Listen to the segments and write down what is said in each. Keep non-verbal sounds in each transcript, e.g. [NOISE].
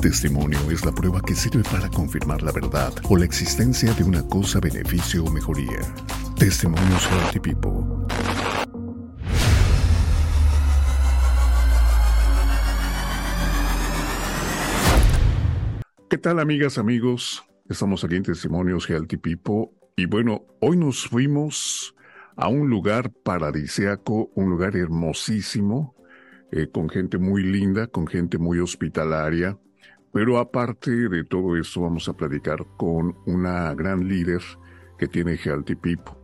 Testimonio es la prueba que sirve para confirmar la verdad o la existencia de una cosa, beneficio o mejoría. Testimonios Healthy People. ¿Qué tal amigas, amigos? Estamos aquí en Testimonios Healthy People y bueno, hoy nos fuimos a un lugar paradisiaco, un lugar hermosísimo, eh, con gente muy linda, con gente muy hospitalaria, pero aparte de todo esto, vamos a platicar con una gran líder que tiene Healthy People.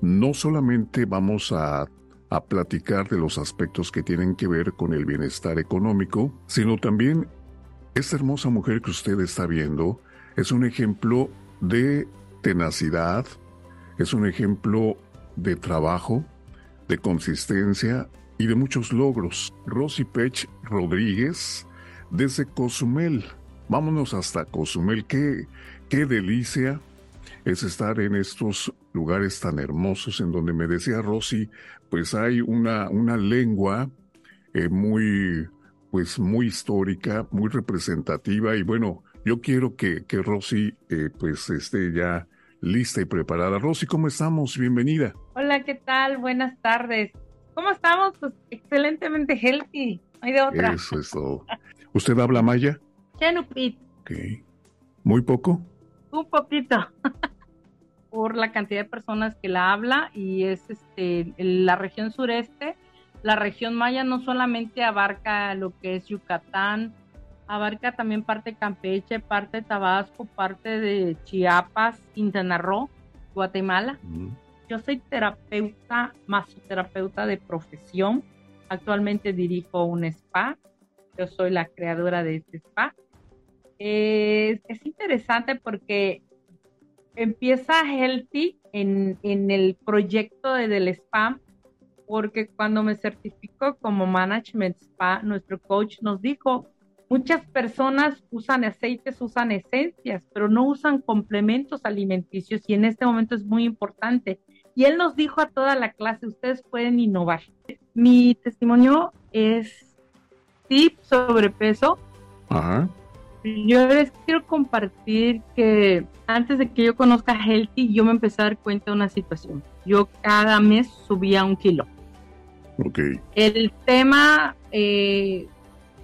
No solamente vamos a, a platicar de los aspectos que tienen que ver con el bienestar económico, sino también esta hermosa mujer que usted está viendo es un ejemplo de tenacidad, es un ejemplo de trabajo, de consistencia y de muchos logros. Rosy Pech Rodríguez desde Cozumel. Vámonos hasta Cozumel. Qué, qué delicia es estar en estos lugares tan hermosos en donde me decía Rosy, pues hay una, una lengua eh, muy, pues muy histórica, muy representativa y bueno, yo quiero que, que Rosy eh, pues esté ya lista y preparada. Rosy, ¿cómo estamos? Bienvenida. Hola, ¿qué tal? Buenas tardes. ¿Cómo estamos? Pues excelentemente healthy. hay de otra. Eso es todo. [LAUGHS] ¿Usted habla maya? Chenupit. Ok. ¿Muy poco? Un poquito. [LAUGHS] Por la cantidad de personas que la habla y es este la región sureste. La región maya no solamente abarca lo que es Yucatán, abarca también parte de Campeche, parte de Tabasco, parte de Chiapas, Quintana Roo, Guatemala. Yo soy terapeuta, masoterapeuta de profesión. Actualmente dirijo un spa yo soy la creadora de este spa. es interesante porque empieza Healthy en, en el proyecto de, del spa, porque cuando me certificó como Management Spa, nuestro coach nos dijo, muchas personas usan aceites, usan esencias, pero no usan complementos alimenticios y en este momento es muy importante. Y él nos dijo a toda la clase, ustedes pueden innovar. Mi testimonio es sí, sobrepeso. Ajá. Yo les quiero compartir que antes de que yo conozca Healthy, yo me empecé a dar cuenta de una situación. Yo cada mes subía un kilo. Ok. El tema, eh,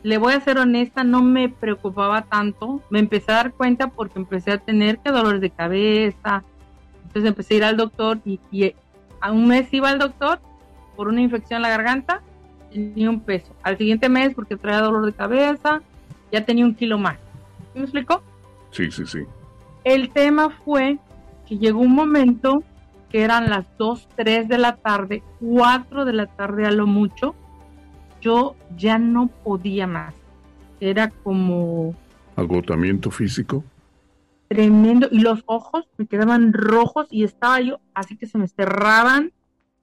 le voy a ser honesta, no me preocupaba tanto. Me empecé a dar cuenta porque empecé a tener que dolores de cabeza. Entonces empecé a ir al doctor y, y a un mes iba al doctor por una infección en la garganta ni un peso. Al siguiente mes, porque traía dolor de cabeza, ya tenía un kilo más. ¿Me explicó? Sí, sí, sí. El tema fue que llegó un momento que eran las 2, 3 de la tarde, 4 de la tarde a lo mucho, yo ya no podía más. Era como... Agotamiento físico. Tremendo. Y los ojos me quedaban rojos y estaba yo así que se me cerraban.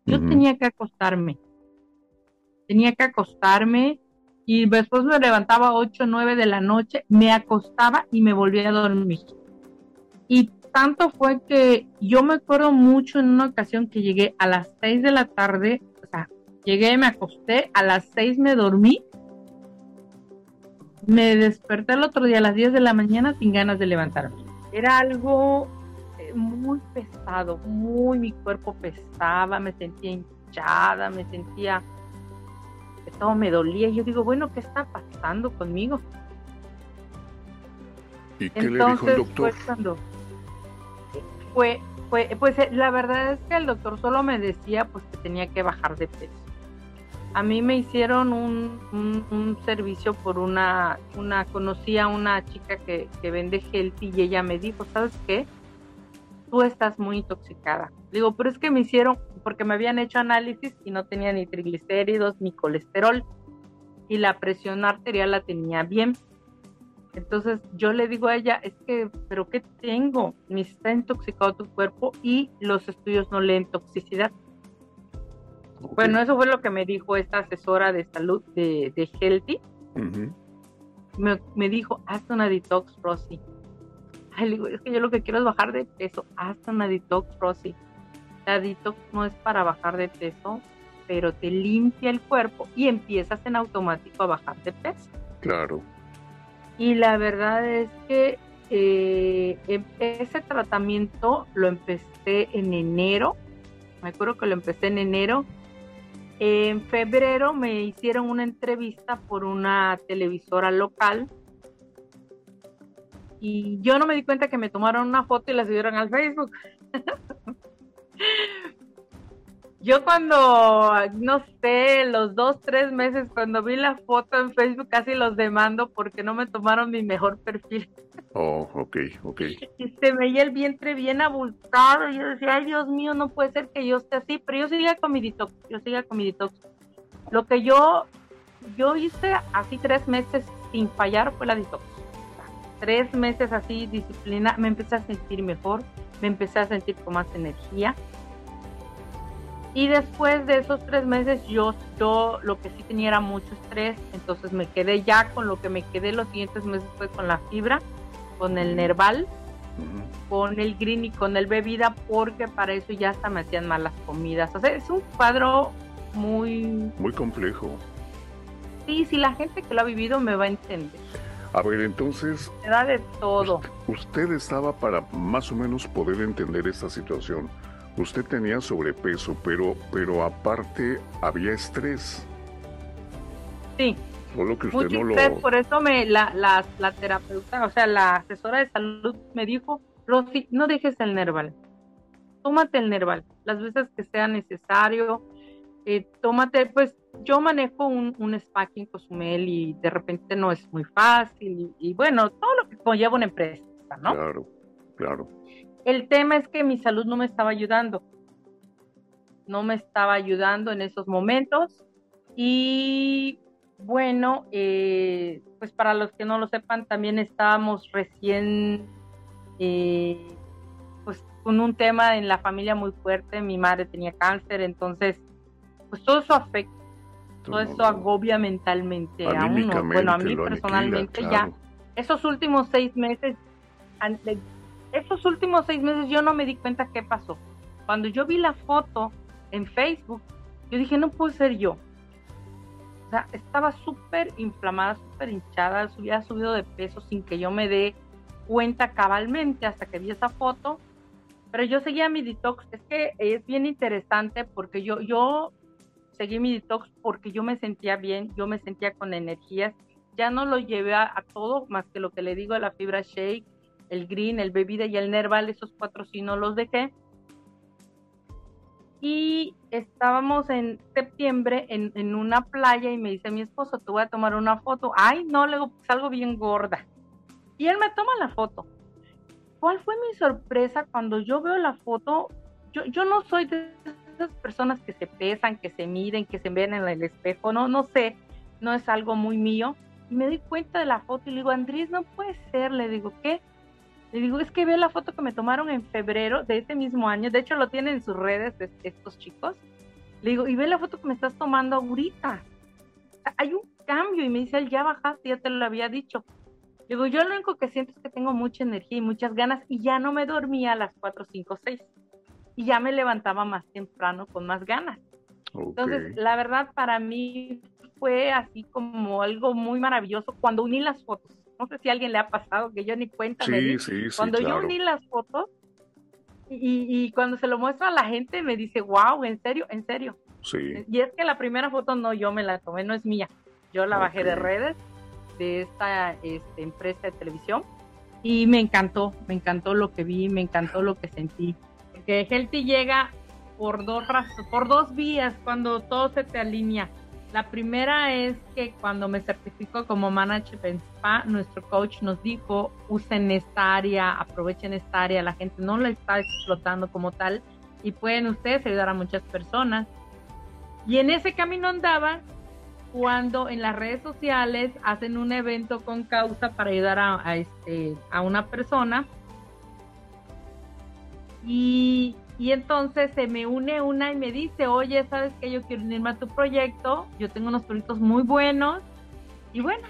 Yo tenía que acostarme tenía que acostarme y después me levantaba a 8 o 9 de la noche, me acostaba y me volvía a dormir. Y tanto fue que yo me acuerdo mucho en una ocasión que llegué a las 6 de la tarde, o sea, llegué, me acosté, a las 6 me dormí, me desperté el otro día a las 10 de la mañana sin ganas de levantarme. Era algo eh, muy pesado, muy mi cuerpo pesaba, me sentía hinchada, me sentía todo me dolía. Y yo digo, bueno, ¿qué está pasando conmigo? ¿Y qué le dijo el doctor? Fue, fue, pues eh, la verdad es que el doctor solo me decía pues que tenía que bajar de peso. A mí me hicieron un, un, servicio por una, una, conocí a una chica que, que vende healthy y ella me dijo, ¿sabes qué? Tú estás muy intoxicada. Digo, pero es que me hicieron porque me habían hecho análisis y no tenía ni triglicéridos ni colesterol y la presión arterial la tenía bien. Entonces yo le digo a ella, es que, pero ¿qué tengo? Me está intoxicado tu cuerpo y los estudios no leen toxicidad. Bueno, eso fue lo que me dijo esta asesora de salud de, de Healthy. me, me, dijo, haz una detox, Rosy. Ay, le digo, es que yo lo que quiero es bajar de peso. Haz una detox, Rosy. La detox no es para bajar de peso, pero te limpia el cuerpo y empiezas en automático a bajar de peso. Claro. Y la verdad es que eh, em, ese tratamiento lo empecé en enero. Me acuerdo que lo empecé en enero. En febrero me hicieron una entrevista por una televisora local y yo no me di cuenta que me tomaron una foto y la subieron al Facebook. [LAUGHS] yo cuando, no sé, los dos, tres meses, cuando vi la foto en Facebook, casi los demando porque no me tomaron mi mejor perfil. Oh, ok, ok. Y se veía el vientre bien abultado. Y yo decía, ay, Dios mío, no puede ser que yo esté así. Pero yo seguía con mi detox, yo seguía con mi detox. Lo que yo, yo hice así tres meses sin fallar fue la detox tres meses así, disciplina, me empecé a sentir mejor, me empecé a sentir con más energía. Y después de esos tres meses yo, yo lo que sí tenía era mucho estrés, entonces me quedé ya con lo que me quedé los siguientes meses fue con la fibra, con el nerval, con el green y con el bebida, porque para eso ya hasta me hacían malas comidas. O sea, es un cuadro muy... Muy complejo. Sí, si la gente que lo ha vivido me va a entender. A ver, entonces... Era de todo. Usted, estaba para más o menos poder entender esta situación. Usted tenía sobrepeso, pero, pero aparte había estrés. Sí. Solo que usted no estrés, Por eso me, la, la, la, terapeuta, o sea, la asesora de salud me dijo, Rosy, no dejes el Nerval. Tómate el Nerval las veces que sea necesario. Eh, tómate, pues yo manejo un, un spa en Cozumel y de repente no es muy fácil y, bueno, todo lo que conlleva una empresa, ¿no? Claro, claro. El tema es que mi salud no me estaba ayudando, no me estaba ayudando en esos momentos y bueno, eh, pues para los que no lo sepan, también estábamos recién eh, pues con un tema en la familia muy fuerte, mi madre tenía cáncer, entonces pues todo eso afecta todo eso agobia mentalmente a uno. Bueno, a mí personalmente ya, esos últimos seis meses, esos últimos seis meses yo no me di cuenta qué pasó. Cuando yo vi la foto en Facebook, yo dije, no puede ser yo. O sea, estaba súper inflamada, súper hinchada, había subido de peso sin que yo me dé cuenta cabalmente hasta que vi esa foto. Pero yo seguía mi detox. Es que es bien interesante porque yo, yo seguí mi detox porque yo me sentía bien, yo me sentía con energías. Ya no lo llevé a, todo, más que lo que le digo, la fibra shake, el green, el bebida y el nerval, esos cuatro sí no los dejé. Y estábamos en septiembre en, en, una playa y me dice mi esposo, te voy a tomar una foto. Ay, no, luego salgo bien gorda. Y él me toma la foto. ¿Cuál fue mi sorpresa cuando yo veo la foto? Yo, yo no soy de esas personas que se pesan, que se miden, que se ven en el espejo, no, no sé, no es algo muy mío. Y me doy cuenta de la foto y le digo, Andrés, no puede ser. Le digo, ¿qué? Le digo, es que ve la foto que me tomaron en febrero de ese mismo año. De hecho, lo tienen en sus redes estos chicos. Le digo, y ve la foto que me estás tomando ahorita. Hay un cambio. Y me dice, él ya bajaste, ya te lo había dicho. Le digo, yo lo único que siento es que tengo mucha energía y muchas ganas y ya no me dormía a las 4, 5, 6 y ya me levantaba más temprano con más ganas. Entonces, la verdad para mí fue así como algo muy maravilloso cuando uní las fotos. No sé si a alguien le ha pasado, que yo ni cuenta sí, Sí, sí, cuando yo uní las fotos y, y, cuando se lo muestra a la gente me dice, wow, en serio, en serio. Sí. Y es que la primera foto no yo me la tomé, no es mía. Yo la bajé de redes de esta este, empresa de televisión y me encantó, me encantó lo que vi, me encantó lo que sentí que Healthy llega por dos, por dos vías cuando todo se te alinea. La primera es que cuando me certifico como manager en spa, nuestro coach nos dijo, usen esta área, aprovechen esta área, la gente no la está explotando como tal y pueden ustedes ayudar a muchas personas. Y en ese camino andaba cuando en las redes sociales hacen un evento con causa para ayudar a, este, a una persona y, entonces se me une una y me dice, oye, ¿sabes que Yo quiero unirme a tu proyecto, yo tengo unos proyectos muy buenos. Y bueno,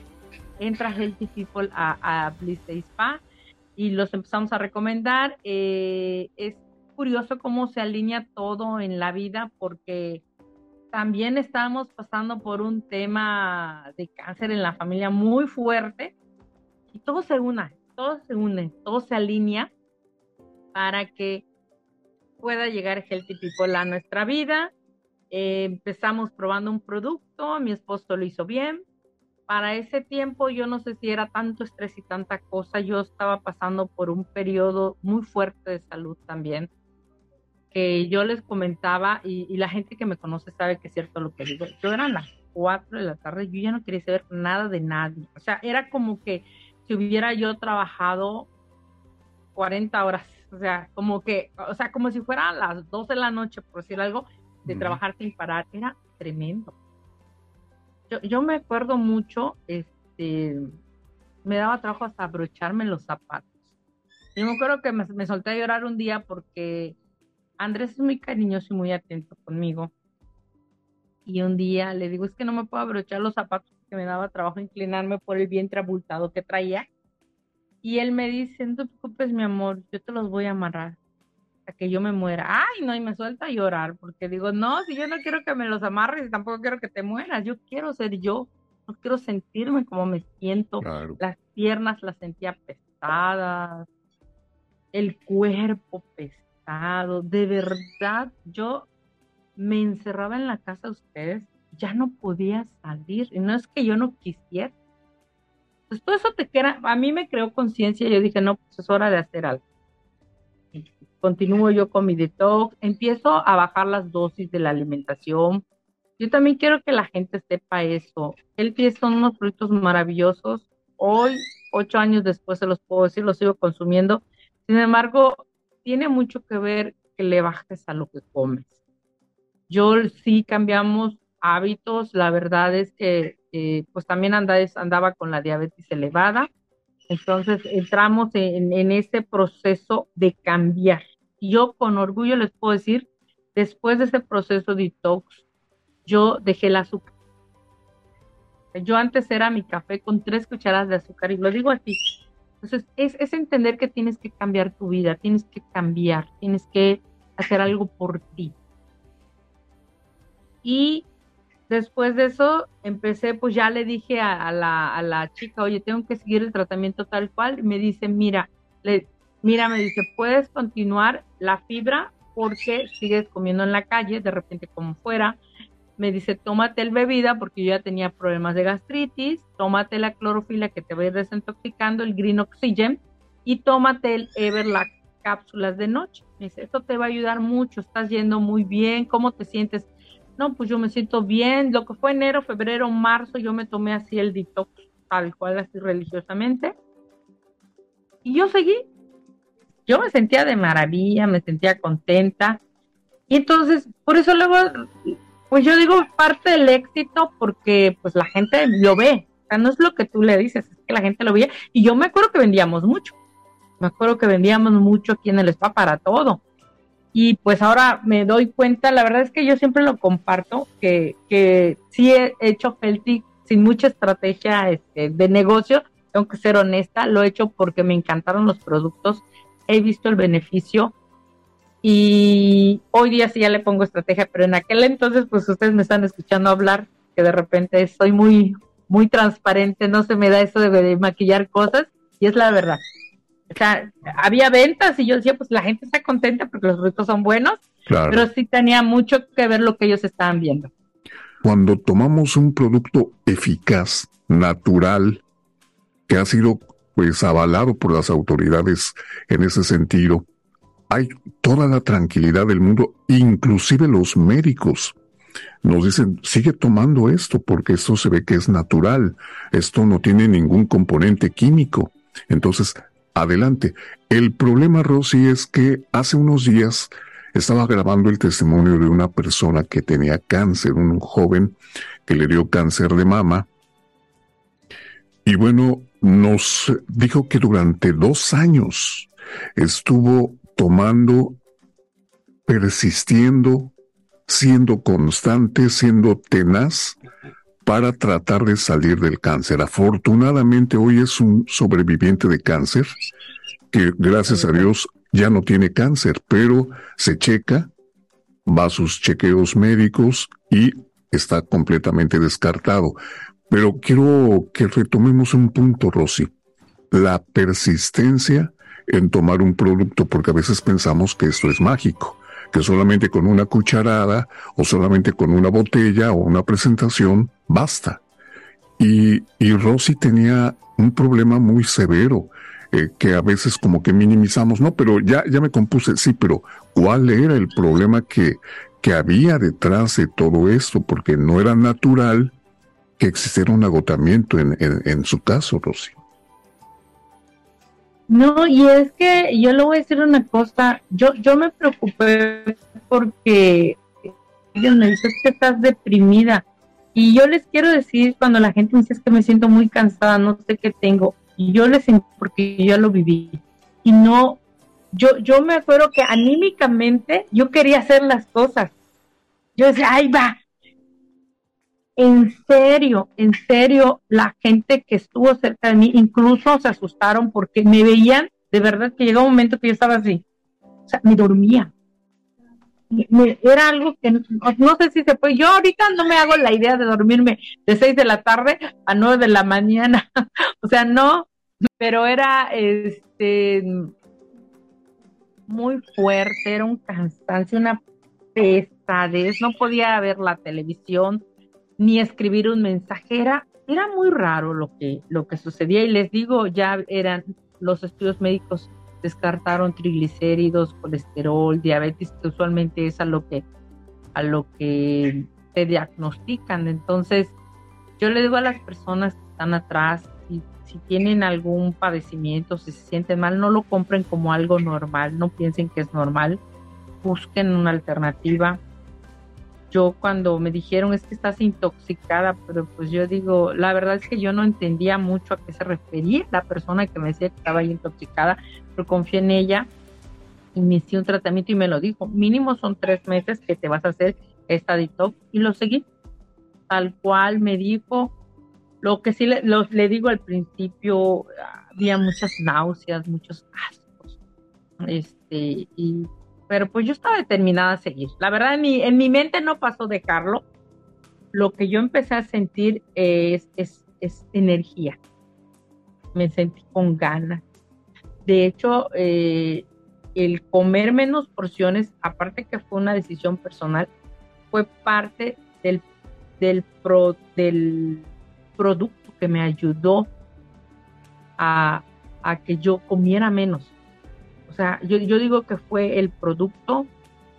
entra Healthy People a, a Bliss Spa y los empezamos a recomendar. Eh, es curioso cómo se alinea todo en la vida porque también estamos pasando por un tema de cáncer en la familia muy fuerte y todo se une, todo se une, todo se alinea para que pueda llegar Healthy People a nuestra vida. Eh, empezamos probando un producto, mi esposo lo hizo bien. Para ese tiempo yo no sé si era tanto estrés y tanta cosa, yo estaba pasando por un periodo muy fuerte de salud también, que yo les comentaba y, la gente que me conoce sabe que es cierto lo que digo. Yo eran las 4 de la tarde, yo ya no quería saber nada de nadie. O sea, era como que si hubiera yo trabajado 40 horas o sea, como que, o sea, como si fuera a las 12 de la noche, por decir algo, de trabajar sin parar, era tremendo. Yo, yo me acuerdo mucho, este, me daba trabajo hasta abrocharme los zapatos. Yo me acuerdo que me, me solté a llorar un día porque Andrés es muy cariñoso y muy atento conmigo. Y un día le digo, es que no me puedo abrochar los zapatos porque me daba trabajo inclinarme por el vientre abultado que traía. Y él me dice, no te preocupes, mi amor, yo te los voy a amarrar a que yo me muera. Ay, no, y me suelta a llorar, porque digo, no, si yo no quiero que me los amarres, tampoco quiero que te mueras, yo quiero ser yo, no quiero sentirme como me siento. Las piernas las sentía pesadas, el cuerpo pesado, de verdad, yo me encerraba en la casa de ustedes, ya no podía salir, y no es que yo no quisiera, pues todo eso te queda, a mí me creó conciencia, yo dije, no, pues es hora de hacer algo. Continúo yo con mi detox, empiezo a bajar las dosis de la alimentación. Yo también quiero que la gente sepa eso. El pie son unos productos maravillosos. Hoy, ocho años después, se los puedo decir, los sigo consumiendo. Sin embargo, tiene mucho que ver que le bajes a lo que comes. Yo sí cambiamos hábitos, la verdad es que eh, pues también andaba con la diabetes elevada, entonces entramos en, en ese proceso de cambiar. Yo con orgullo les puedo decir, después de ese proceso de detox, yo dejé el azúcar. Yo antes era mi café con tres cucharadas de azúcar y lo digo así. Entonces es, es entender que tienes que cambiar tu vida, tienes que cambiar, tienes que hacer algo por ti. Y Después de eso, empecé, pues ya le dije a, la, a, la, chica, oye, tengo que seguir el tratamiento tal cual. Y me dice, mira, le, mira, me dice, puedes continuar la fibra porque sigues comiendo en la calle, de repente como fuera. Me dice, tómate el bebida porque yo ya tenía problemas de gastritis, tómate la clorofila que te va a ir desintoxicando, el Green Oxygen, y tómate el Everlac cápsulas de noche. Me dice, esto te va a ayudar mucho, estás yendo muy bien, ¿cómo te sientes? No, pues yo me siento bien, lo que fue enero, febrero, marzo, yo me tomé así el detox tal cual, así religiosamente. Y yo seguí. Yo me sentía de maravilla, me sentía contenta. Y entonces, por eso luego, pues yo digo parte del éxito porque pues la gente lo ve. O sea, no es lo que tú le dices, es que la gente lo veía. Y yo me acuerdo que vendíamos mucho. Me acuerdo que vendíamos mucho aquí en el spa para todo y pues ahora me doy cuenta, la verdad es que yo siempre lo comparto, que, que sí he hecho Feltic sin mucha estrategia este, de negocio, tengo que ser honesta, lo he hecho porque me encantaron los productos, he visto el beneficio y hoy día sí ya le pongo estrategia, pero en aquel entonces pues ustedes me están escuchando hablar que de repente soy muy muy transparente, no se me da eso de maquillar cosas y es la verdad. O sea, había ventas y yo decía, pues la gente está contenta porque los productos son buenos, pero sí tenía mucho que ver lo que ellos estaban viendo. Cuando tomamos un producto eficaz, natural, que ha sido pues avalado por las autoridades en ese sentido, hay toda la tranquilidad del mundo, inclusive los médicos nos dicen, sigue tomando esto porque esto se ve que es natural, esto no tiene ningún componente químico. Entonces, adelante. El problema, Rosy, es que hace unos días estaba grabando el testimonio de una persona que tenía cáncer, un joven que le dio cáncer de mama. Y bueno, nos dijo que durante dos años estuvo tomando, persistiendo, siendo constante, siendo tenaz para tratar de salir del cáncer. Afortunadamente hoy es un sobreviviente de cáncer que gracias a Dios ya no tiene cáncer, pero se checa, va a sus chequeos médicos y está completamente descartado. Pero quiero que retomemos un punto, Rosy. la persistencia en tomar un producto, porque a veces pensamos que esto es mágico, que solamente con una cucharada o solamente con una botella o una presentación basta. Y, y Rosy tenía un problema muy severo, eh, que a veces como que minimizamos, no, pero ya, ya me compuse, sí, pero ¿cuál era el problema que, que había detrás de todo esto? Porque no era natural que existiera un agotamiento en, en, su caso, Rosy. No, y es que yo le voy a decir una cosa, yo, yo me preocupé porque Dios me dice que estás deprimida. Y yo les quiero decir, cuando la gente me dice que me siento muy cansada, no sé qué tengo, yo les porque yo lo viví. Y no, yo, yo me acuerdo que anímicamente yo quería hacer las cosas. Yo decía, ahí va. En serio, en serio, la gente que estuvo cerca de mí incluso se asustaron porque me veían, de verdad que llegó un momento que yo estaba así. O sea, me dormía era algo que no, sé si se puede. Yo ahorita no me hago la idea de dormirme de 6 de la tarde a 9 de la mañana. [LAUGHS] o sea, no, pero era este muy fuerte, era un cansancio, una pesadez. No podía ver la televisión ni escribir un mensaje. Era, era muy raro lo que, lo que sucedía. Y les digo, ya eran los estudios médicos descartaron triglicéridos, colesterol, diabetes, que usualmente es a lo que, a lo que te diagnostican. Entonces, yo le digo a las personas que están atrás, si, si tienen algún padecimiento, si se sienten mal, no lo compren como algo normal, no piensen que es normal, busquen una alternativa yo cuando me dijeron es que estás intoxicada, pero pues yo digo, la verdad es que yo no entendía mucho a qué se refería la persona que me decía que estaba intoxicada, pero confié en ella, inicié un tratamiento y me lo dijo, mínimo son tres meses que te vas a hacer esta detox y lo seguí, tal cual me dijo, lo que sí le, le digo al principio, había muchas náuseas, muchos ascos, este, y pero pues yo estaba determinada a seguir. La verdad, en mi, en mi mente no pasó dejarlo. Lo que yo empecé a sentir es, es, energía. Me sentí con ganas. De hecho, eh, el comer menos porciones, aparte que fue una decisión personal, fue parte del, del, del producto que me ayudó a, a que yo comiera menos o sea, yo, digo que fue el producto.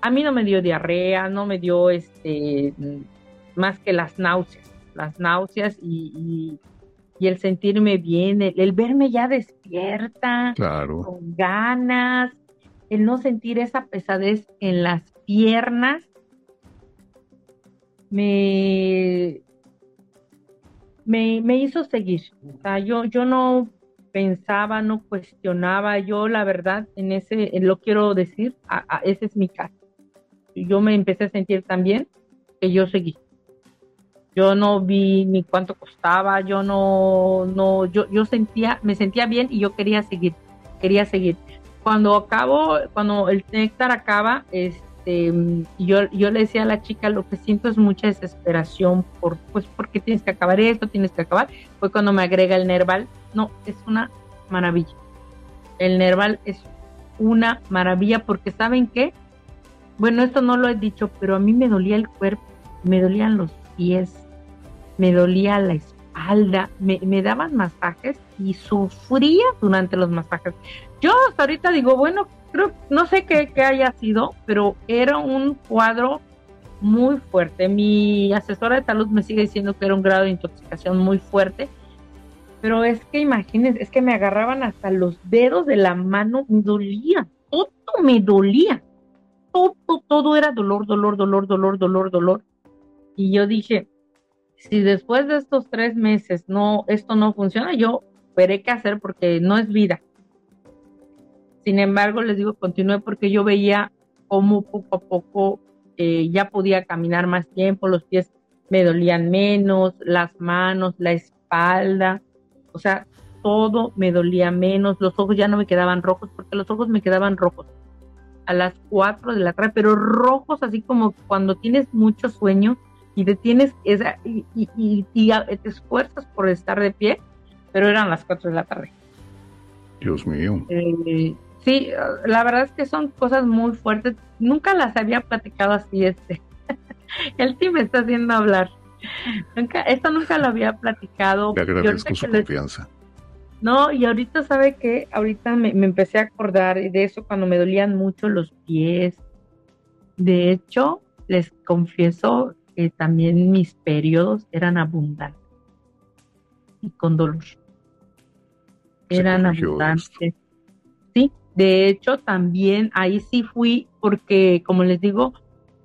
A mí no me dio diarrea, no me dio este más que las náuseas, las náuseas y, el sentirme bien, el, verme ya despierta, con ganas, el no sentir esa pesadez en las piernas, me, me, me hizo seguir. O sea, yo, yo no pensaba, no cuestionaba. Yo, la verdad, en ese, lo quiero decir, ese es mi caso. Yo me empecé a sentir tan bien que yo seguí. Yo no vi ni cuánto costaba, yo no, no, yo, yo sentía, me sentía bien y yo quería seguir, quería seguir. Cuando acabo, cuando el néctar acaba, este, yo, yo le decía a la chica, lo que siento es mucha desesperación por, pues, porque tienes que acabar esto, tienes que acabar. Fue cuando me agrega el Nerval, no, es una maravilla. El Nerval es una maravilla porque ¿saben qué? Bueno, esto no lo he dicho, pero a mí me dolía el cuerpo, me dolían los pies, me dolía la espalda, me, daban masajes y sufría durante los masajes. Yo hasta ahorita digo, bueno, creo, no sé qué, haya sido, pero era un cuadro muy fuerte. Mi asesora de salud me sigue diciendo que era un grado de intoxicación muy fuerte pero es que imagínense, es que me agarraban hasta los dedos de la mano, me dolía, todo me dolía. Todo, todo era dolor, dolor, dolor, dolor, dolor, dolor. Y yo dije, si después de estos tres meses no, esto no funciona, yo veré qué hacer porque no es vida. Sin embargo, les digo, continué porque yo veía cómo poco a poco eh, ya podía caminar más tiempo, los pies me dolían menos, las manos, la espalda, o sea, todo me dolía menos, los ojos ya no me quedaban rojos, porque los ojos me quedaban rojos a las 4 de la tarde, pero rojos así como cuando tienes mucho sueño y te tienes esa, y, te esfuerzas por estar de pie, pero eran las 4 de la tarde. Dios mío. Eh, sí, la verdad es que son cosas muy fuertes. Nunca las había platicado así este. [LAUGHS] El team me está haciendo hablar. Nunca, esto nunca lo había platicado. Le agradezco su confianza. No, y ahorita sabe que ahorita me, me, empecé a acordar de eso cuando me dolían mucho los pies. De hecho, les confieso que también mis periodos eran abundantes y con dolor. Eran abundantes. Sí, de hecho también ahí sí fui porque, como les digo,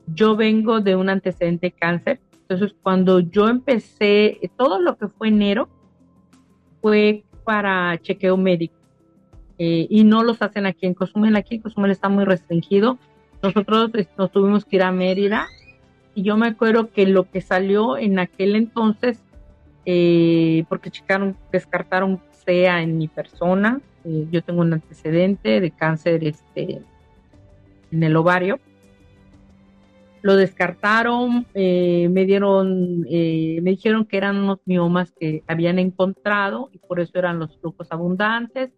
yo vengo de un antecedente de cáncer. Entonces, cuando yo empecé, todo lo que fue enero fue para chequeo médico. Eh, y no los hacen aquí en Cozumel. Aquí Cozumel está muy restringido. Nosotros nos tuvimos que ir a Mérida y yo me acuerdo que lo que salió en aquel entonces, eh, porque checaron, descartaron sea en mi persona, eh, yo tengo un antecedente de cáncer este, en el ovario, lo descartaron, eh, me dieron, me dijeron que eran unos miomas que habían encontrado y por eso eran los flujos abundantes,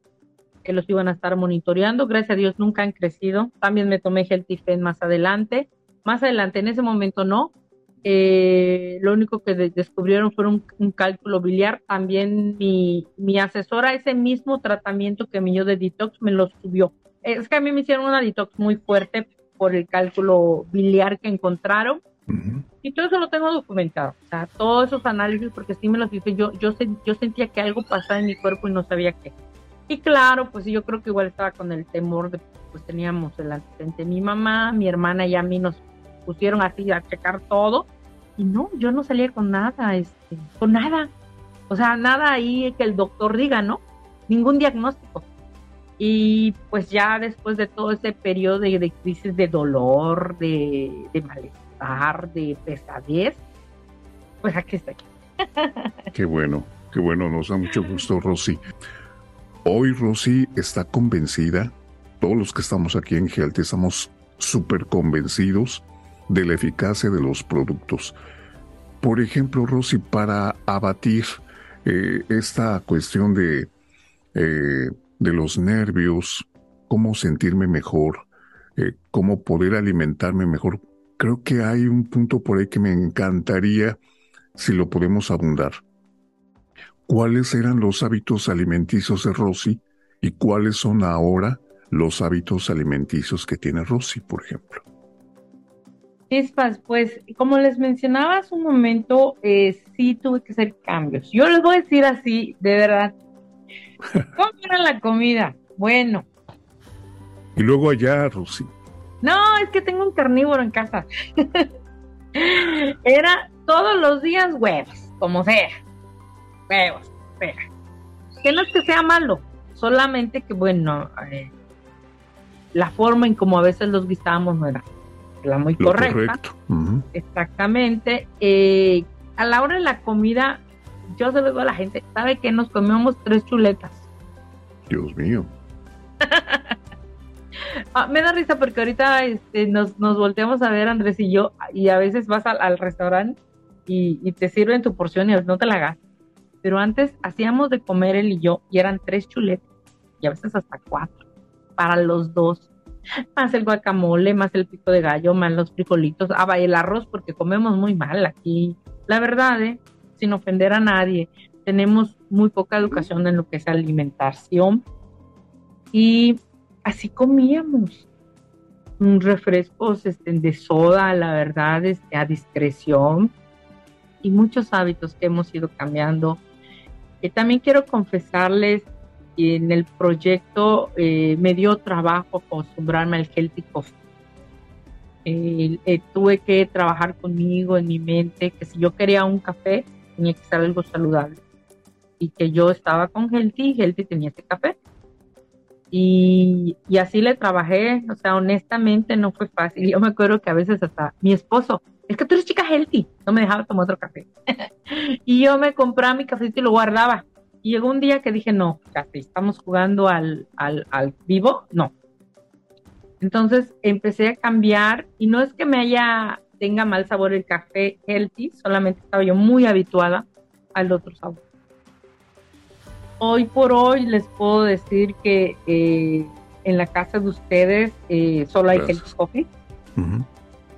que los iban a estar monitoreando. Gracias a Dios nunca han crecido. También me tomé Geltifen más adelante más adelante, en ese momento no. Eh, lo único que descubrieron fue un, cálculo biliar. También mi, mi asesora, ese mismo tratamiento que me dio de detox, me lo subió. Es que a mí me hicieron una detox muy fuerte por el cálculo biliar que encontraron. Y todo eso lo tengo documentado. O sea, todos esos análisis, porque sí me los hice. Yo, yo, yo sentía que algo pasaba en mi cuerpo y no sabía qué. Y claro, pues yo creo que igual estaba con el temor de, pues teníamos el antecedente. Mi mamá, mi hermana y a mí nos pusieron así a checar todo y no, yo no salía con nada, este, con nada. O sea, nada ahí que el doctor diga, ¿no? Ningún diagnóstico. Y pues ya después de todo ese periodo de, crisis de dolor, de, malestar, de pesadez, pues aquí estoy. [LAUGHS] Qué bueno, qué bueno, nos da mucho gusto, Rosy. Hoy Rosy está convencida, todos los que estamos aquí en GELTE estamos súper convencidos de la eficacia de los productos. Por ejemplo, Rosy, para abatir eh, esta cuestión de, eh, de los nervios, cómo sentirme mejor, eh, cómo poder alimentarme mejor, creo que hay un punto por ahí que me encantaría si lo podemos abundar. ¿Cuáles eran los hábitos alimenticios de Rosy y cuáles son ahora los hábitos alimenticios que tiene Rosy, por ejemplo? Chispas, pues como les mencionaba hace un momento, eh, sí tuve que hacer cambios. Yo les voy a decir así, de verdad. [LAUGHS] ¿Cómo era la comida? Bueno. Y luego allá, Rosy. No, es que tengo un carnívoro en casa. [LAUGHS] era todos los días huevos, como sea. Huevos, sea. Que no es que sea malo, solamente que, bueno, eh, la forma en como a veces los guisábamos no era la muy correcta. Exactamente. Eh, a la hora de la comida, yo se lo digo a la gente, ¿sabe que nos comíamos tres chuletas? Dios mío. [LAUGHS] Ah, me da risa porque ahorita este, nos, nos volteamos a ver Andrés y yo y a veces vas al, restaurante y, te sirven tu porción y no te la hagas. Pero antes hacíamos de comer él y yo y eran tres chuletas y a veces hasta cuatro para los dos más el guacamole, más el pico de gallo, más los frijolitos, ah, el arroz, porque comemos muy mal aquí. La verdad, ¿eh? sin ofender a nadie, tenemos muy poca educación en lo que es alimentación. Y así comíamos. Refrescos este, de soda, la verdad, este, a discreción. Y muchos hábitos que hemos ido cambiando. Y también quiero confesarles y en el proyecto eh, me dio trabajo acostumbrarme al healthy coffee. Eh, tuve que trabajar conmigo en mi mente que si yo quería un café tenía que ser algo saludable y que yo estaba con Healthy y Healthy tenía ese café. Y, y, así le trabajé, o sea, honestamente no fue fácil. Yo me acuerdo que a veces hasta mi esposo, es que tú eres chica healthy, no me dejaba tomar otro café. [LAUGHS] y yo me compraba mi cafecito y lo guardaba y llegó un día que dije, no, casi estamos jugando al, al, al vivo, no. Entonces empecé a cambiar y no es que me haya, tenga mal sabor el café healthy, solamente estaba yo muy habituada al otro sabor. Hoy por hoy les puedo decir que eh, en la casa de ustedes eh, solo hay Healthy Coffee.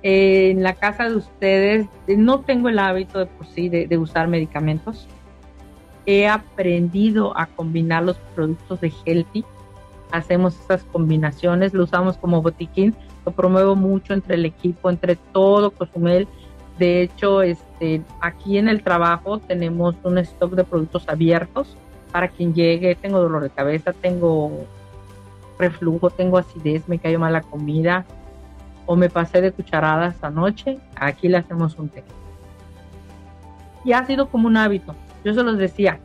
en la casa de ustedes no tengo el hábito de por sí de, usar medicamentos. He aprendido a combinar los productos de Healthy. Hacemos esas combinaciones, lo usamos como botiquín. Lo promuevo mucho entre el equipo, entre todo Cozumel. De hecho, este, aquí en el trabajo tenemos un stock de productos abiertos para quien llegue. Tengo dolor de cabeza, tengo reflujo, tengo acidez, me cayó mal la comida o me pasé de cucharadas anoche, aquí le hacemos un té. Y ha sido como un hábito. Yo se los decía,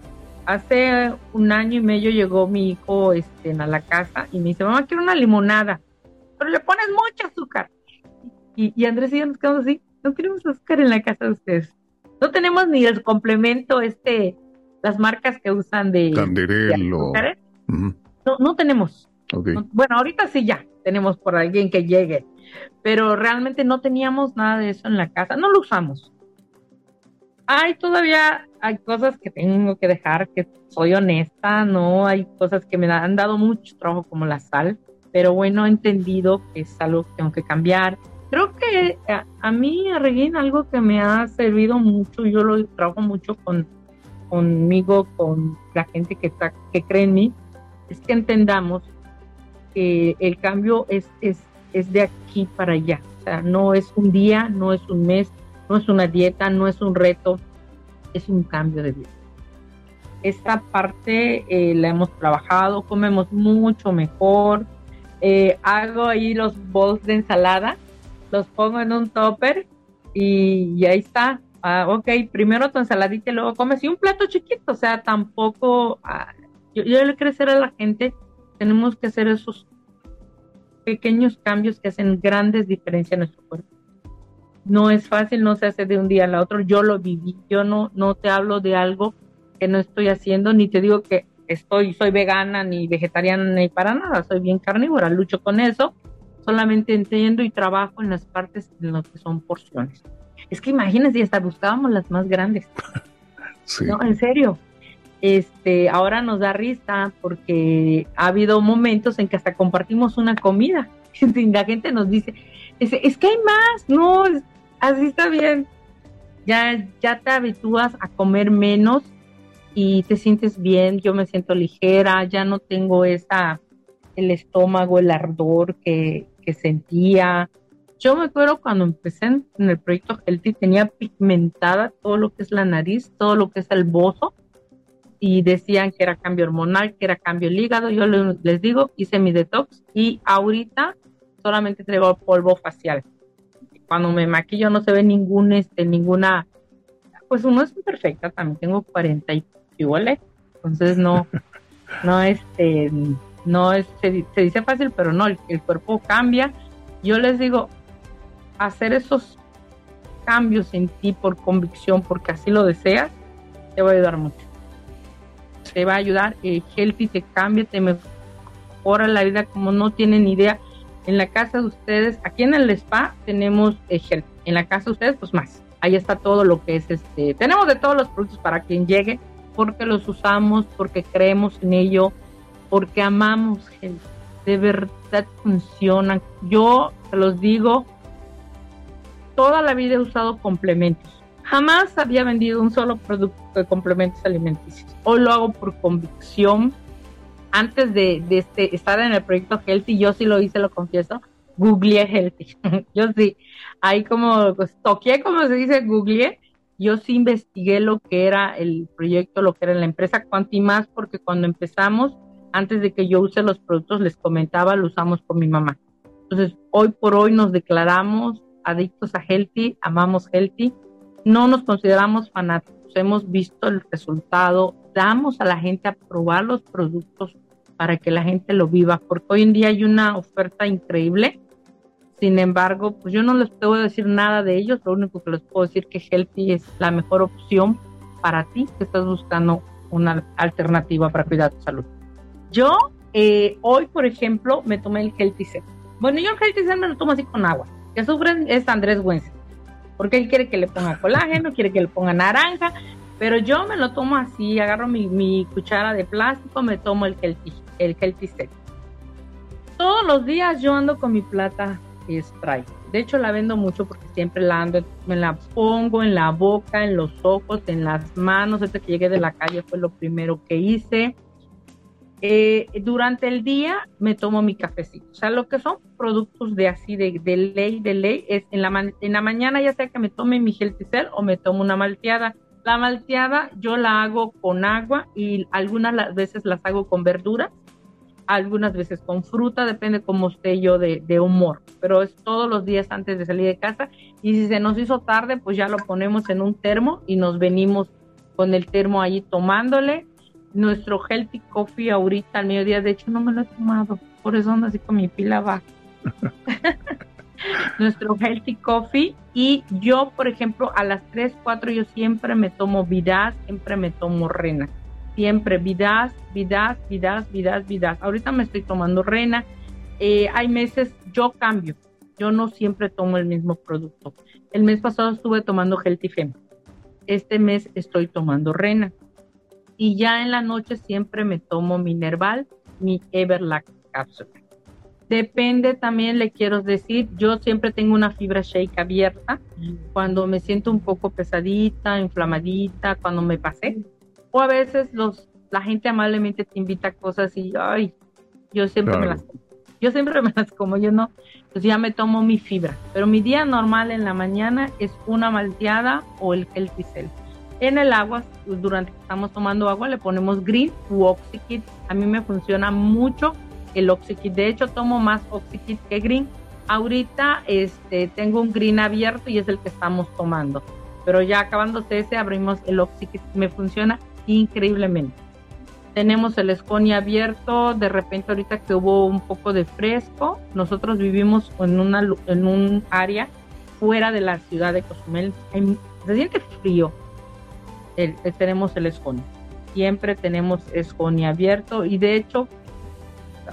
hace un año y medio llegó mi hijo este, a la casa y me dice, mamá, quiero una limonada, pero le pones mucho azúcar. Y, y Andrés y yo nos quedamos así, no queremos azúcar en la casa de ustedes. No tenemos ni el complemento, este, las marcas que usan de... Canderelo. no, no tenemos. Bueno, ahorita sí ya tenemos por alguien que llegue, pero realmente no teníamos nada de eso en la casa, no lo usamos. Hay todavía, hay cosas que tengo que dejar, que soy honesta, no, hay cosas que me han dado mucho trabajo como la sal, pero bueno, he entendido que es algo que tengo que cambiar. Creo que a, mí, a Regina, algo que me ha servido mucho, yo lo trabajo mucho con, conmigo, con la gente que, está, que cree en mí, es que entendamos que el cambio es, es, es de aquí para allá. O sea, no es un día, no es un mes, no es una dieta, no es un reto, es un cambio de vida. Esta parte eh, la hemos trabajado, comemos mucho mejor. Eh, hago ahí los bowls de ensalada, los pongo en un topper y, ahí está. Ah, ok, primero tu ensaladita y luego comes y un plato chiquito, o sea, tampoco, ah, yo, yo le quiero decir a la gente tenemos que hacer esos pequeños cambios que hacen grandes diferencias en nuestro cuerpo. No es fácil, no se hace de un día al otro. Yo lo viví, yo no, no te hablo de algo que no estoy haciendo, ni te digo que estoy, soy vegana, ni vegetariana, ni para nada, soy bien carnívora, lucho con eso, solamente entiendo y trabajo en las partes en las que son porciones. Es que imagínense, hasta buscábamos las más grandes. [LAUGHS] No, en serio este, ahora nos da risa porque ha habido momentos en que hasta compartimos una comida. [LAUGHS] La gente nos dice, es, que hay más, no, así está bien. Ya, ya te habitúas a comer menos y te sientes bien, yo me siento ligera, ya no tengo esa, el estómago, el ardor que, que sentía. Yo me acuerdo cuando empecé en, en el proyecto Healthy, tenía pigmentada todo lo que es la nariz, todo lo que es el bozo y decían que era cambio hormonal, que era cambio el hígado. Yo les digo, hice mi detox y ahorita solamente traigo polvo facial. Cuando me maquillo no se ve ningún, este, ninguna, pues uno es imperfecta, también tengo 40 y igual, entonces no, [LAUGHS] no este, no es, se, dice fácil, pero no, el, el cuerpo cambia. Yo les digo, hacer esos cambios en ti por convicción, porque así lo deseas, te va a ayudar mucho te va a ayudar. Eh, Healthy te cambia, te mejora la vida como no tienen idea. En la casa de ustedes, aquí en el spa tenemos eh, Healthy. En la casa de ustedes, pues más. Ahí está todo lo que es este. Tenemos de todos los productos para quien llegue, porque los usamos, porque creemos en ello, porque amamos Healthy. De verdad funcionan. Yo te los digo, toda la vida he usado complementos Jamás había vendido un solo producto de complementos alimenticios. Hoy lo hago por convicción. Antes de, este, estar en el proyecto Healthy, yo sí lo hice, lo confieso, googleé Healthy. [LAUGHS] yo sí, ahí como pues, toqué, como se dice, googleé. Yo sí investigué lo que era el proyecto, lo que era la empresa más porque cuando empezamos, antes de que yo use los productos, les comentaba, lo usamos con mi mamá. Entonces, hoy por hoy nos declaramos adictos a Healthy, amamos Healthy no nos consideramos fanáticos, hemos visto el resultado, damos a la gente a probar los productos para que la gente lo viva, porque hoy en día hay una oferta increíble. Sin embargo, pues yo no les puedo decir nada de ellos, lo único que les puedo decir que Healthy es la mejor opción para ti que estás buscando una alternativa para cuidar tu salud. Yo eh, hoy, por ejemplo, me tomé el Healthy Set. Bueno, yo el Healthy Set me lo tomo así con agua. Que sufren es Andrés Güenz porque él quiere que le ponga colágeno, quiere que le ponga naranja, Pero yo me lo tomo así, agarro mi, cuchara de plástico, me tomo el Healthy, el Healthy Set. Todos los días yo ando con mi plata Sprite. De hecho, la vendo mucho porque siempre la ando, me la pongo en la boca, en los ojos, en las manos. Desde que llegué de la calle fue lo primero que hice. Eh, durante el día me tomo mi cafecito. O sea, lo que son productos de así, de, ley, de ley, es en la, en la mañana ya sea que me tome mi Cell o me tomo una malteada. La malteada yo la hago con agua y algunas veces las hago con verduras, algunas veces con fruta, depende cómo esté yo de, de humor, pero es todos los días antes de salir de casa y si se nos hizo tarde, pues ya lo ponemos en un termo y nos venimos con el termo ahí tomándole nuestro healthy coffee ahorita al mediodía. De hecho, no me lo he tomado, por eso ando así con mi pila baja. [LAUGHS] [LAUGHS] nuestro healthy coffee. Y yo, por ejemplo, a las 3, 4 yo siempre me tomo vidas, siempre me tomo rena. Siempre vidas, vidas, vidas, vidas, vidas. Ahorita me estoy tomando rena. Eh, hay meses, yo cambio. Yo no siempre tomo el mismo producto. El mes pasado estuve tomando Healthy Fem. Este mes estoy tomando rena y ya en la noche siempre me tomo mi Nerval, mi Everlac cápsula. Depende también, le quiero decir, yo siempre tengo una fibra shake abierta cuando me siento un poco pesadita, inflamadita, cuando me pasé. O a veces los, la gente amablemente te invita a cosas y, ay, yo siempre me las como. Yo siempre [LAUGHS] me las como, yo no, pues ya me tomo mi fibra. Pero mi día normal en la mañana es una malteada o el Healthy en el agua, durante que estamos tomando agua, le ponemos green u oxykit. A mí me funciona mucho el oxykit. De hecho, tomo más oxykit que green. Ahorita este, tengo un green abierto y es el que estamos tomando. Pero ya acabándose ese, abrimos el oxykit. Me funciona increíblemente. Tenemos el Esconia abierto. De repente, ahorita que hubo un poco de fresco, nosotros vivimos en, una, en un área fuera de la ciudad de Cozumel. Se siente frío tenemos el esconi. Siempre tenemos esconi abierto y de hecho,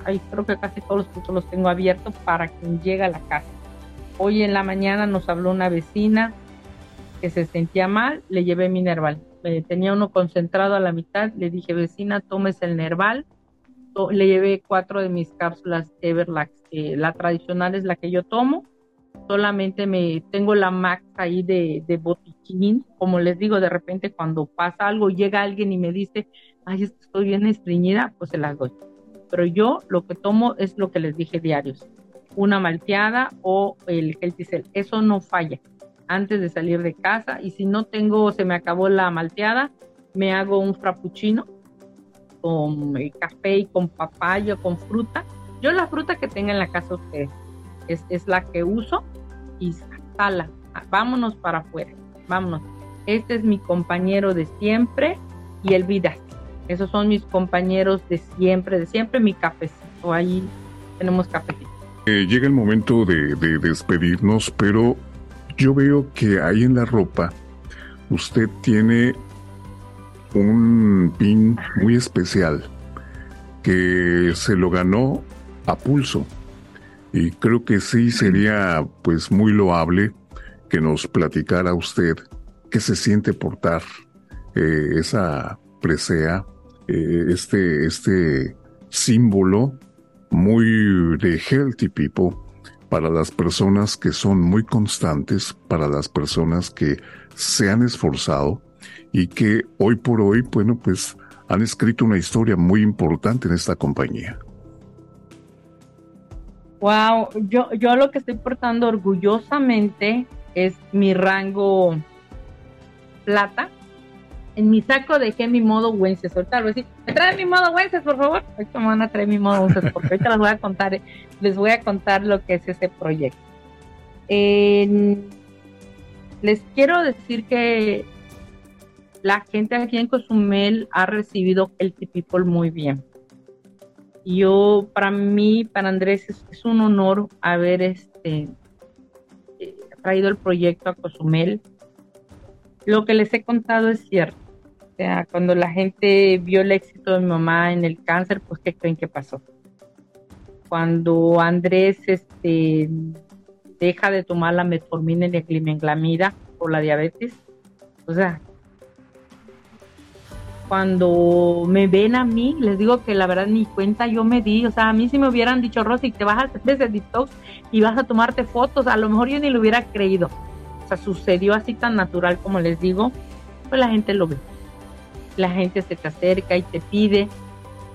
ahí creo que casi todos los puntos los tengo abiertos para quien llega a la casa. Hoy en la mañana nos habló una vecina que se sentía mal, le llevé mi Nerval. Eh, tenía uno concentrado a la mitad, le dije, vecina, tomes el Nerval. Le llevé cuatro de mis cápsulas Everlax. la tradicional es la que yo tomo solamente me tengo la max ahí de, de botiquín, como les digo, de repente cuando pasa algo, llega alguien y me dice, ay, estoy bien estreñida, pues se las doy. Pero yo lo que tomo es lo que les dije diarios, una malteada o el Cell. eso no falla antes de salir de casa y si no tengo, se me acabó la malteada, me hago un frappuccino con café y con papaya, con fruta. Yo la fruta que tenga en la casa ustedes es, es la que uso y sala, vámonos para afuera, vámonos. Este es mi compañero de siempre y el vida. Esos son mis compañeros de siempre, de siempre, mi cafecito. Ahí tenemos cafecito. Eh, llega el momento de, de despedirnos, pero yo veo que ahí en la ropa usted tiene un pin muy especial que se lo ganó a pulso. Y creo que sí sería pues muy loable que nos platicara usted qué se siente portar eh, esa presea, eh, este, este símbolo muy de healthy people para las personas que son muy constantes, para las personas que se han esforzado y que hoy por hoy, bueno, pues han escrito una historia muy importante en esta compañía. Wow, yo, yo lo que estoy portando orgullosamente es mi rango plata. En mi saco dejé mi modo Wences. A decir, ¿me trae mi modo Wences, por favor? Ahorita me van a traer mi modo Wences porque ahorita les voy a contar, les voy a contar lo que es ese proyecto. les quiero decir que la gente aquí en Cozumel ha recibido el People muy bien yo, para mí, para Andrés, es, un honor haber este, eh, traído el proyecto a Cozumel. Lo que les he contado es cierto. O sea, cuando la gente vio el éxito de mi mamá en el cáncer, pues, ¿qué creen que pasó? Cuando Andrés este, deja de tomar la metformina y la glimenglamida por la diabetes, o sea, cuando me ven a mí, les digo que la verdad ni cuenta yo me di, o sea, a mí si me hubieran dicho, Rosy, te vas a hacer ese detox y vas a tomarte fotos, a lo mejor yo ni lo hubiera creído. Sea, sucedió así tan natural como les digo, pues la gente lo ve. La gente se te acerca y te pide.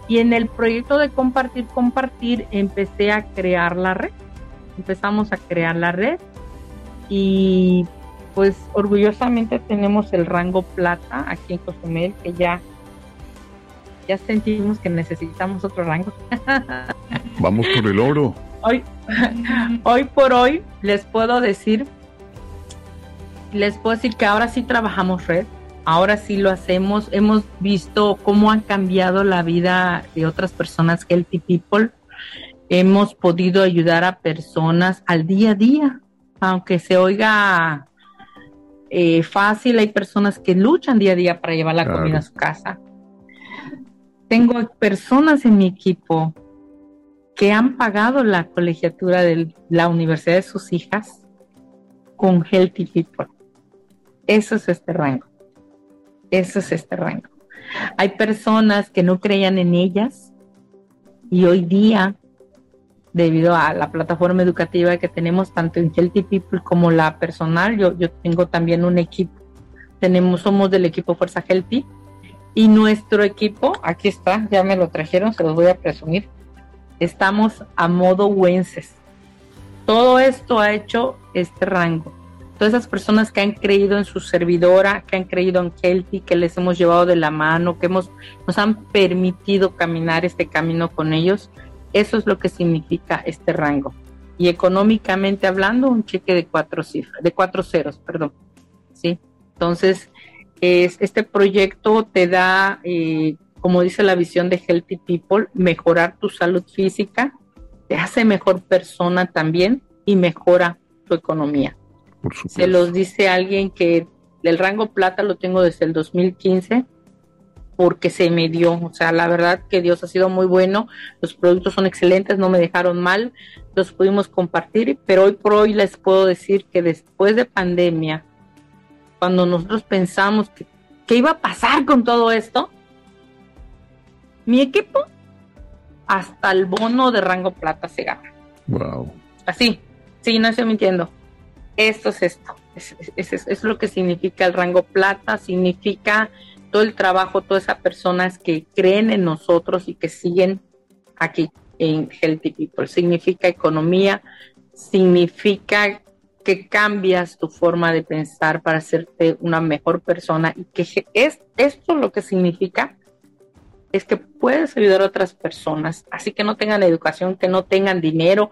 Y en el proyecto de compartir, compartir, empecé a crear la red. Empezamos a crear la red y pues orgullosamente tenemos el rango plata aquí en Cozumel, que ya, ya sentimos que necesitamos otro rango. Vamos por el oro. Hoy, [LAUGHS] hoy por hoy les puedo decir, les puedo decir que ahora sí trabajamos red, ahora sí lo hacemos, hemos visto cómo han cambiado la vida de otras personas, healthy people, hemos podido ayudar a personas al día a día, aunque se oiga eh, fácil, hay personas que luchan día a día para llevar la comida a su casa. Tengo personas en mi equipo que han pagado la colegiatura de la universidad de sus hijas con Healthy People. Eso es este rango. Eso es este rango. Hay personas que no creían en ellas y hoy día debido a la plataforma educativa que tenemos tanto en Healthy People como la personal. Yo, yo tengo también un equipo, tenemos, somos del equipo Fuerza Healthy y nuestro equipo, aquí está, ya me lo trajeron, se los voy a presumir, estamos a modo Wences. Todo esto ha hecho este rango. Todas esas personas que han creído en su servidora, que han creído en Healthy, que les hemos llevado de la mano, que hemos, nos han permitido caminar este camino con ellos, eso es lo que significa este rango. Y económicamente hablando, un cheque de cuatro cifras, de cuatro ceros, perdón. ¿Sí? Entonces, es, este proyecto te da, eh, como dice la visión de Healthy People, mejorar tu salud física, te hace mejor persona también y mejora tu economía. Se los dice alguien que el rango plata lo tengo desde el 2015 porque se me dio. O sea, la verdad que Dios ha sido muy bueno, los productos son excelentes, no me dejaron mal, los pudimos compartir, pero hoy por hoy les puedo decir que después de pandemia, cuando nosotros pensamos que, iba a pasar con todo esto, mi equipo hasta el bono de rango plata se gana. Wow. Así, sí, no estoy mintiendo. Esto es esto. Es, es lo que significa el rango plata, significa todo el trabajo, todas esas personas que creen en nosotros y que siguen aquí en Healthy People. Significa economía, significa que cambias tu forma de pensar para hacerte una mejor persona y que es esto lo que significa es que puedes ayudar a otras personas, así que no tengan educación, que no tengan dinero,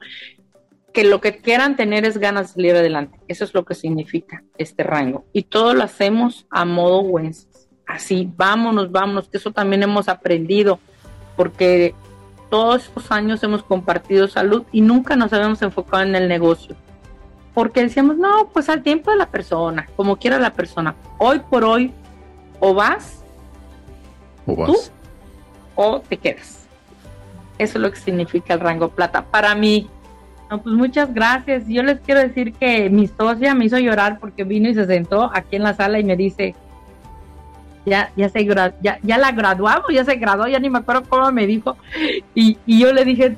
que lo que quieran tener es ganas de salir adelante. Eso es lo que significa este rango. Y todo lo hacemos a modo Wednesday así, vámonos, vámonos, que eso también hemos aprendido, porque todos estos años hemos compartido salud y nunca nos habíamos enfocado en el negocio. Porque decíamos, no, pues al tiempo de la persona, como quiera la persona. Hoy por hoy, o vas, o vas. o te quedas. Eso es lo que significa el rango plata. Para mí, no, pues muchas gracias. Yo les quiero decir que mi socia me hizo llorar porque vino y se sentó aquí en la sala y me dice, ya, ya, se ya, ya la graduamos, ya se graduó, ya ni me acuerdo cómo me dijo. Y, y yo le dije,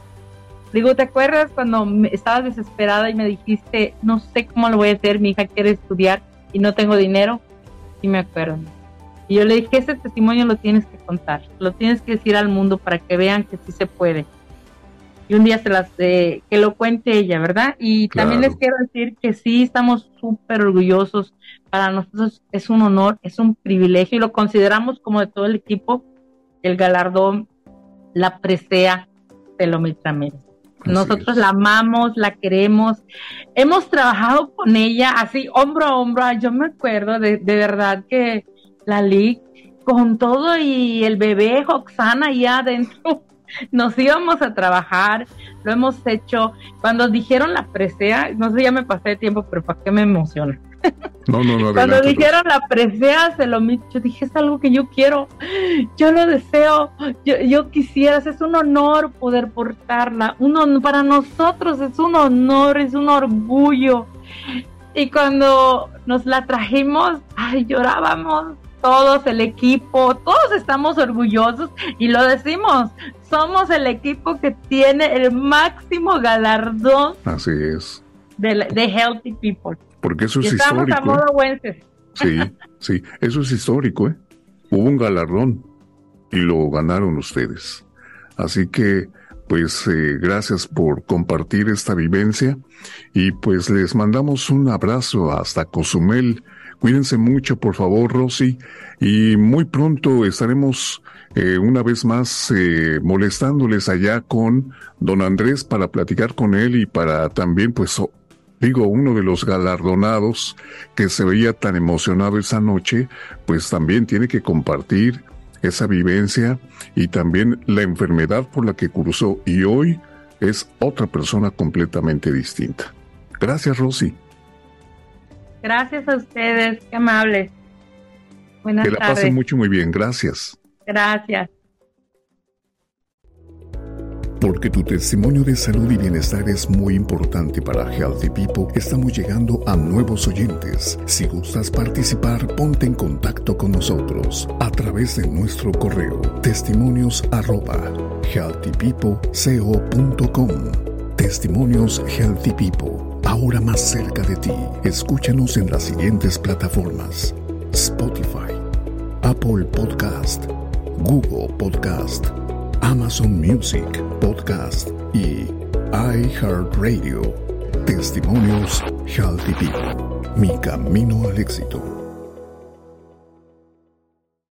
digo, ¿te acuerdas cuando estabas desesperada y me dijiste, no sé cómo lo voy a hacer, mi hija quiere estudiar y no tengo dinero? Sí me acuerdo. Y yo le dije, ese testimonio lo tienes que contar, lo tienes que decir al mundo para que vean que sí se puede y un día se las eh, que lo cuente ella, ¿verdad? Y también les quiero decir que sí estamos súper orgullosos. Para nosotros es un honor, es un privilegio y lo consideramos como de todo el equipo el galardón, la presea de lo Ramírez. Nosotros la amamos, la queremos. Hemos trabajado con ella así, hombro a hombro. Yo me acuerdo de, de verdad que la LIC, con todo y el bebé Oxana ya adentro, nos íbamos a trabajar, lo hemos hecho. Cuando dijeron la presea, no sé, ya me pasé de tiempo, pero ¿para qué me emociona? No, no, no. Cuando dijeron la presea, se lo yo dije, es algo que yo quiero, yo lo deseo, yo, yo quisiera, es un honor poder portarla, uno, para nosotros es un honor, es un orgullo. Y cuando nos la trajimos, ay, llorábamos, todos, el equipo, todos estamos orgullosos y lo decimos, somos el equipo que tiene el máximo galardón. Así es. De, Healthy People. Porque eso es estamos histórico. Estamos a modo ¿eh? Sí, sí, eso es histórico, ¿eh? Hubo un galardón y lo ganaron ustedes. Así que, pues, eh, gracias por compartir esta vivencia y pues les mandamos un abrazo hasta Cozumel. Cuídense mucho, por favor, Rosy, y muy pronto estaremos eh, una vez más eh, molestándoles allá con don Andrés para platicar con él y para también, pues, digo, uno de los galardonados que se veía tan emocionado esa noche, pues también tiene que compartir esa vivencia y también la enfermedad por la que cruzó y hoy es otra persona completamente distinta. Gracias, Rosy. Gracias a ustedes, qué amables. Buenas que la pasen mucho, muy bien. Gracias. Gracias. Porque tu testimonio de salud y bienestar es muy importante para Healthy People, estamos llegando a nuevos oyentes. Si gustas participar, ponte en contacto con nosotros a través de nuestro correo testimonios arroba healthypeopleco.com. Testimonios Healthy People, ahora más cerca de ti. Escúchanos en las siguientes plataformas: Spotify, Apple Podcast, Google Podcast. Amazon Music, Podcast y iHeartRadio. Testimonios Healthy People. Mi camino al éxito.